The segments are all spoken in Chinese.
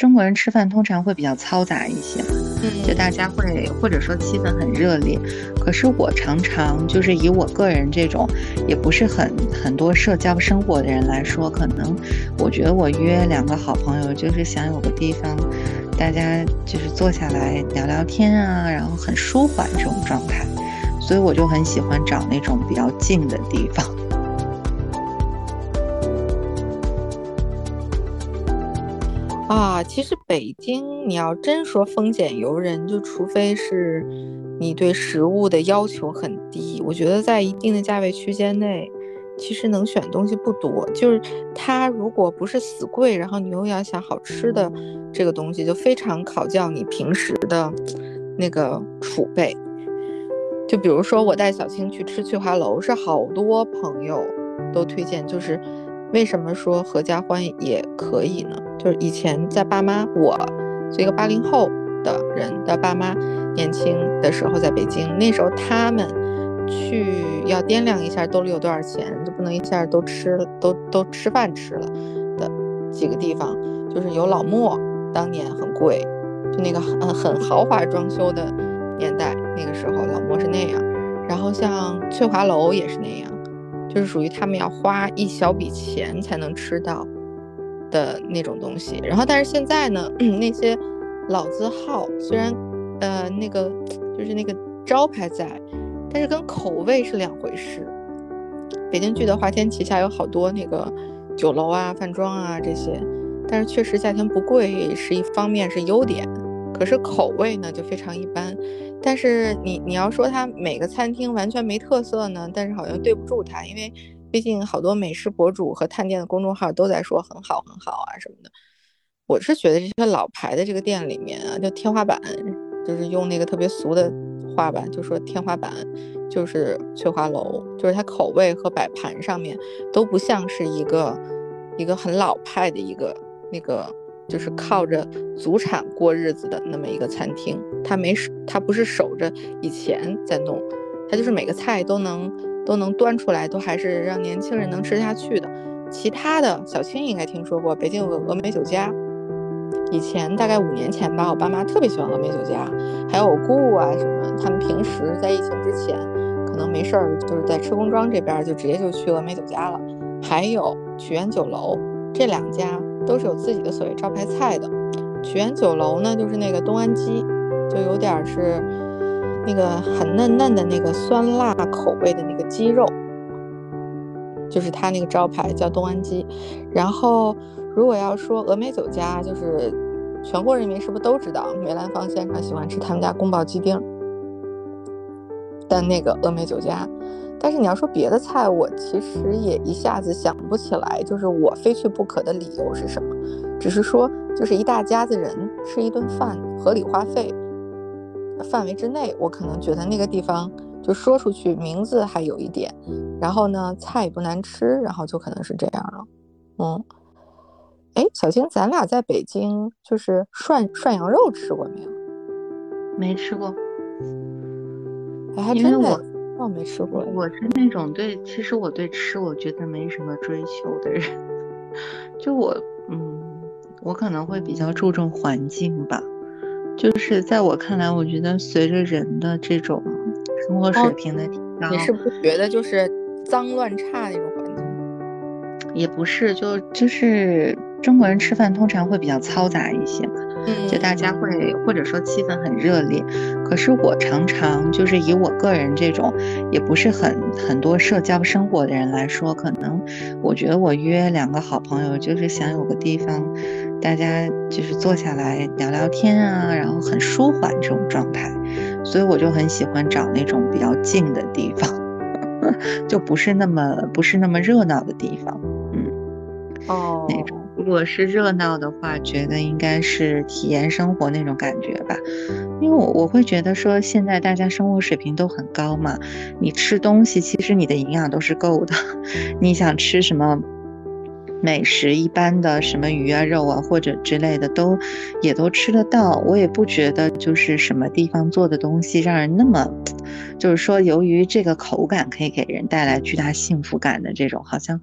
中国人吃饭通常会比较嘈杂一些嘛，就大家会或者说气氛很热烈。可是我常常就是以我个人这种也不是很很多社交生活的人来说，可能我觉得我约两个好朋友就是想有个地方，大家就是坐下来聊聊天啊，然后很舒缓这种状态，所以我就很喜欢找那种比较静的地方。啊，其实北京，你要真说风险由人，就除非是你对食物的要求很低。我觉得在一定的价位区间内，其实能选东西不多。就是它如果不是死贵，然后你又要想好吃的这个东西，就非常考教你平时的那个储备。就比如说我带小青去吃翠华楼，是好多朋友都推荐，就是为什么说合家欢也可以呢？就是以前在爸妈，我是一个八零后的人的爸妈，年轻的时候在北京，那时候他们去要掂量一下兜里有多少钱，就不能一下都吃都都吃饭吃了的几个地方，就是有老莫，当年很贵，就那个很很豪华装修的年代，那个时候老莫是那样，然后像翠华楼也是那样，就是属于他们要花一小笔钱才能吃到。的那种东西，然后但是现在呢，那些老字号虽然，呃，那个就是那个招牌在，但是跟口味是两回事。北京聚德华天旗下有好多那个酒楼啊、饭庄啊这些，但是确实价钱不贵是一方面是优点，可是口味呢就非常一般。但是你你要说它每个餐厅完全没特色呢，但是好像对不住它，因为。毕竟好多美食博主和探店的公众号都在说很好很好啊什么的，我是觉得这些老牌的这个店里面啊，就天花板，就是用那个特别俗的话吧，就说天花板就是翠华楼，就是它口味和摆盘上面都不像是一个一个很老派的一个那个，就是靠着祖产过日子的那么一个餐厅，它没它不是守着以前在弄，它就是每个菜都能。都能端出来，都还是让年轻人能吃下去的。其他的小青应该听说过，北京有个峨眉酒家。以前大概五年前吧，我爸妈特别喜欢峨眉酒家，还有我姑姑啊什么，他们平时在疫情之前，可能没事儿就是在车公庄这边就直接就去峨眉酒家了。还有曲园酒楼，这两家都是有自己的所谓招牌菜的。曲园酒楼呢，就是那个东安鸡，就有点是。那个很嫩嫩的那个酸辣口味的那个鸡肉，就是它那个招牌叫东安鸡。然后，如果要说峨眉酒家，就是全国人民是不是都知道梅兰芳先生喜欢吃他们家宫保鸡丁的那个峨眉酒家？但是你要说别的菜，我其实也一下子想不起来，就是我非去不可的理由是什么？只是说，就是一大家子人吃一顿饭，合理花费。范围之内，我可能觉得那个地方就说出去名字还有一点，然后呢菜也不难吃，然后就可能是这样了。嗯，哎，小青，咱俩在北京就是涮涮羊肉吃过没有？没吃过。哎，还真的，我没吃过。我是那种对，其实我对吃我觉得没什么追求的人，就我，嗯，我可能会比较注重环境吧。就是在我看来，我觉得随着人的这种生活水平的提高，你是不是觉得就是脏乱差那种环境？也不是，就就是中国人吃饭通常会比较嘈杂一些嘛，就大家会或者说气氛很热烈。可是我常常就是以我个人这种也不是很很多社交生活的人来说，可能我觉得我约两个好朋友就是想有个地方。大家就是坐下来聊聊天啊，然后很舒缓这种状态，所以我就很喜欢找那种比较静的地方，就不是那么不是那么热闹的地方。嗯，哦，那种如果是热闹的话，觉得应该是体验生活那种感觉吧。因为我我会觉得说，现在大家生活水平都很高嘛，你吃东西其实你的营养都是够的，你想吃什么？美食一般的什么鱼啊肉啊或者之类的都也都吃得到，我也不觉得就是什么地方做的东西让人那么就是说由于这个口感可以给人带来巨大幸福感的这种，好像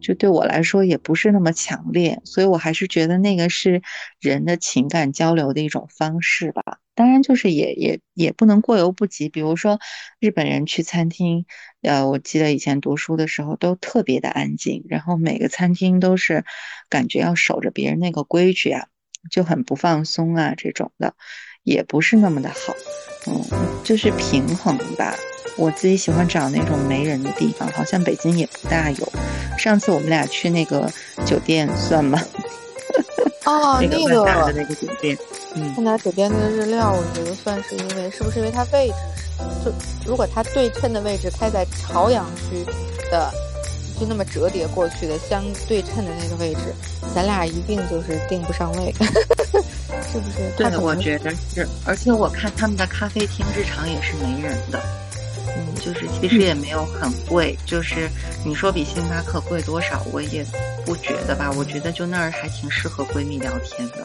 就对我来说也不是那么强烈，所以我还是觉得那个是人的情感交流的一种方式吧。当然，就是也也也不能过犹不及。比如说，日本人去餐厅，呃，我记得以前读书的时候都特别的安静，然后每个餐厅都是感觉要守着别人那个规矩啊，就很不放松啊，这种的也不是那么的好。嗯，就是平衡吧。我自己喜欢找那种没人的地方，好像北京也不大有。上次我们俩去那个酒店算吗？哦，那个那个酒店，嗯，万达酒店那个日料，我觉得算是因为是不是因为它位置，就如果它对称的位置开在朝阳区的，就那么折叠过去的相对称的那个位置，咱俩一定就是定不上位，是不是？对，我觉得是，而且我看他们的咖啡厅日常也是没人的。嗯，就是其实也没有很贵，就是你说比星巴克贵多少，我也不觉得吧。我觉得就那儿还挺适合闺蜜聊天的。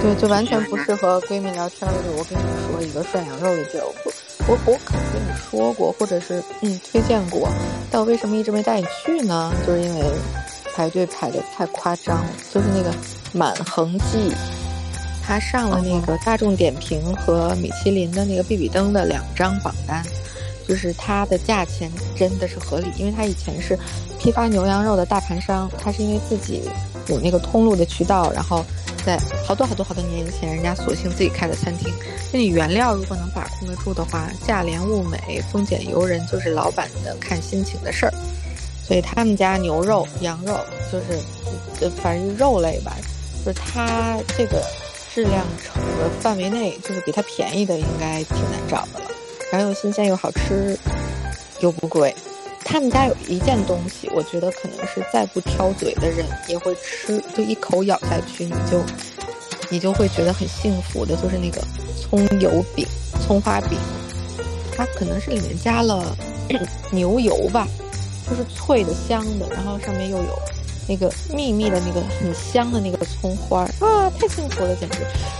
对，就完全不适合闺蜜聊天的。我跟你说一个涮羊肉的地儿，我我我可能跟你说过，或者是嗯推荐过，但我为什么一直没带你去呢？就是因为排队排的太夸张。就是那个满恒记，它上了那个大众点评和米其林的那个必比登的两张榜单。就是它的价钱真的是合理，因为它以前是批发牛羊肉的大盘商，它是因为自己有那个通路的渠道，然后在好多好多好多年前，人家索性自己开的餐厅。那你原料如果能把控得住的话，价廉物美、丰俭由人，就是老板的看心情的事儿。所以他们家牛肉、羊肉，就是呃，反正肉类吧，就是它这个质量成的范围内，就是比它便宜的应该挺难找的了。然后又新鲜又好吃，又不贵。他们家有一件东西，我觉得可能是再不挑嘴的人也会吃，就一口咬下去，你就你就会觉得很幸福的，就是那个葱油饼、葱花饼。它可能是里面加了 牛油吧，就是脆的、香的，然后上面又有。那个秘密的那个很香的那个葱花儿啊，太幸福了，简直！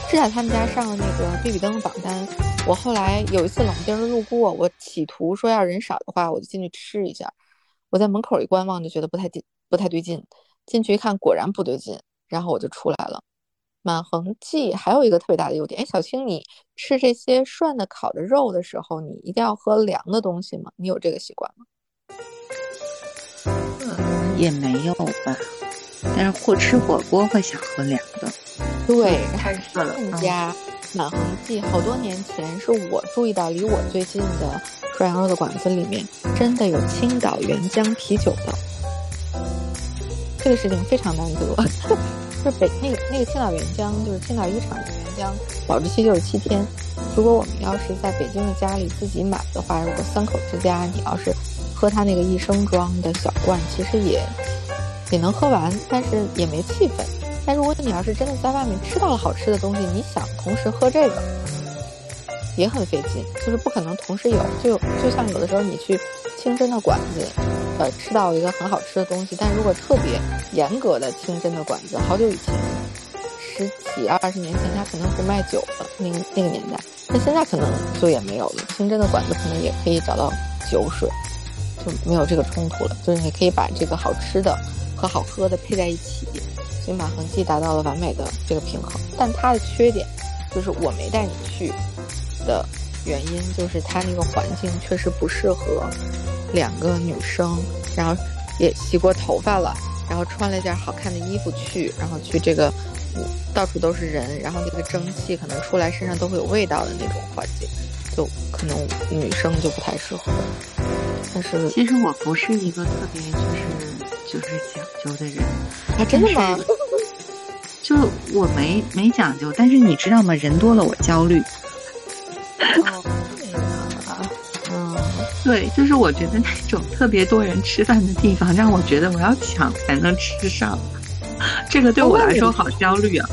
是在他们家上了那个必比登榜单。我后来有一次冷不丁的路过，我企图说要人少的话，我就进去吃一下。我在门口一观望，就觉得不太对，不太对劲。进去一看，果然不对劲，然后我就出来了。满恒记还有一个特别大的优点，哎，小青，你吃这些涮的、烤的肉的时候，你一定要喝凉的东西吗？你有这个习惯吗？也没有吧，但是或吃火锅会想喝凉的。对，太热了。他们家满恒记好多年前是我注意到离我最近的涮羊肉的馆子里面，真的有青岛原浆啤酒的。这个事情非常难得，就是北那个那个青岛原浆，就是青岛一厂的原浆，保质期就是七天。如果我们要是在北京的家里自己买的话，如果三口之家，你要是。喝他那个一升装的小罐，其实也也能喝完，但是也没气氛。但如果你要是真的在外面吃到了好吃的东西，你想同时喝这个，也很费劲，就是不可能同时有。就就像有的时候你去清真的馆子，呃，吃到一个很好吃的东西，但如果特别严格的清真的馆子，好久以前，十几二十年前，他可能不卖酒的，那个那个年代，那现在可能就也没有了。清真的馆子可能也可以找到酒水。就没有这个冲突了，就是你可以把这个好吃的和好喝的配在一起，所以马恒记达到了完美的这个平衡。但它的缺点就是我没带你去的原因，就是它那个环境确实不适合两个女生，然后也洗过头发了，然后穿了一件好看的衣服去，然后去这个到处都是人，然后那个蒸汽可能出来身上都会有味道的那种环境，就可能女生就不太适合。但是其实我不是一个特别就是就是讲究的人，啊，真的吗？就我没没讲究，但是你知道吗？人多了我焦虑。啊，嗯，对，就是我觉得那种特别多人吃饭的地方，让我觉得我要抢才能吃上，这个对我来说好焦虑啊。